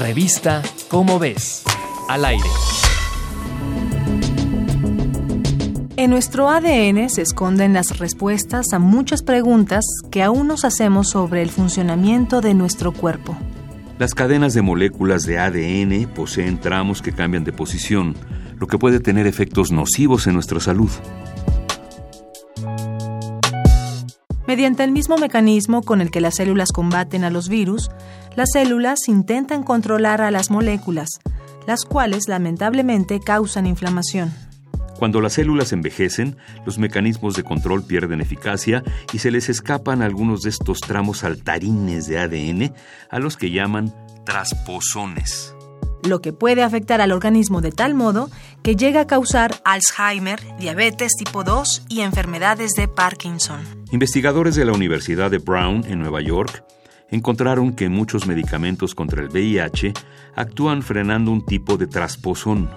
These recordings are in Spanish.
Revista Cómo ves. Al aire. En nuestro ADN se esconden las respuestas a muchas preguntas que aún nos hacemos sobre el funcionamiento de nuestro cuerpo. Las cadenas de moléculas de ADN poseen tramos que cambian de posición, lo que puede tener efectos nocivos en nuestra salud. Mediante el mismo mecanismo con el que las células combaten a los virus, las células intentan controlar a las moléculas, las cuales lamentablemente causan inflamación. Cuando las células envejecen, los mecanismos de control pierden eficacia y se les escapan algunos de estos tramos saltarines de ADN a los que llaman trasposones. Lo que puede afectar al organismo de tal modo que llega a causar Alzheimer, diabetes tipo 2 y enfermedades de Parkinson. Investigadores de la Universidad de Brown en Nueva York encontraron que muchos medicamentos contra el VIH actúan frenando un tipo de trasposón.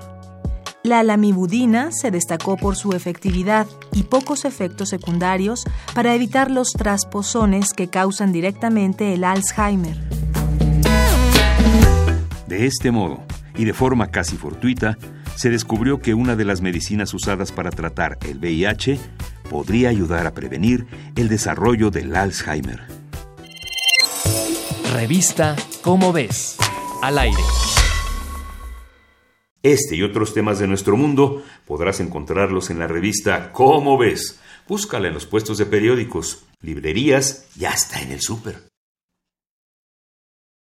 La lamivudina se destacó por su efectividad y pocos efectos secundarios para evitar los trasposones que causan directamente el Alzheimer. De este modo, y de forma casi fortuita, se descubrió que una de las medicinas usadas para tratar el VIH podría ayudar a prevenir el desarrollo del Alzheimer. Revista Cómo ves. Al aire. Este y otros temas de nuestro mundo podrás encontrarlos en la revista Cómo ves. Búscala en los puestos de periódicos, librerías y hasta en el súper.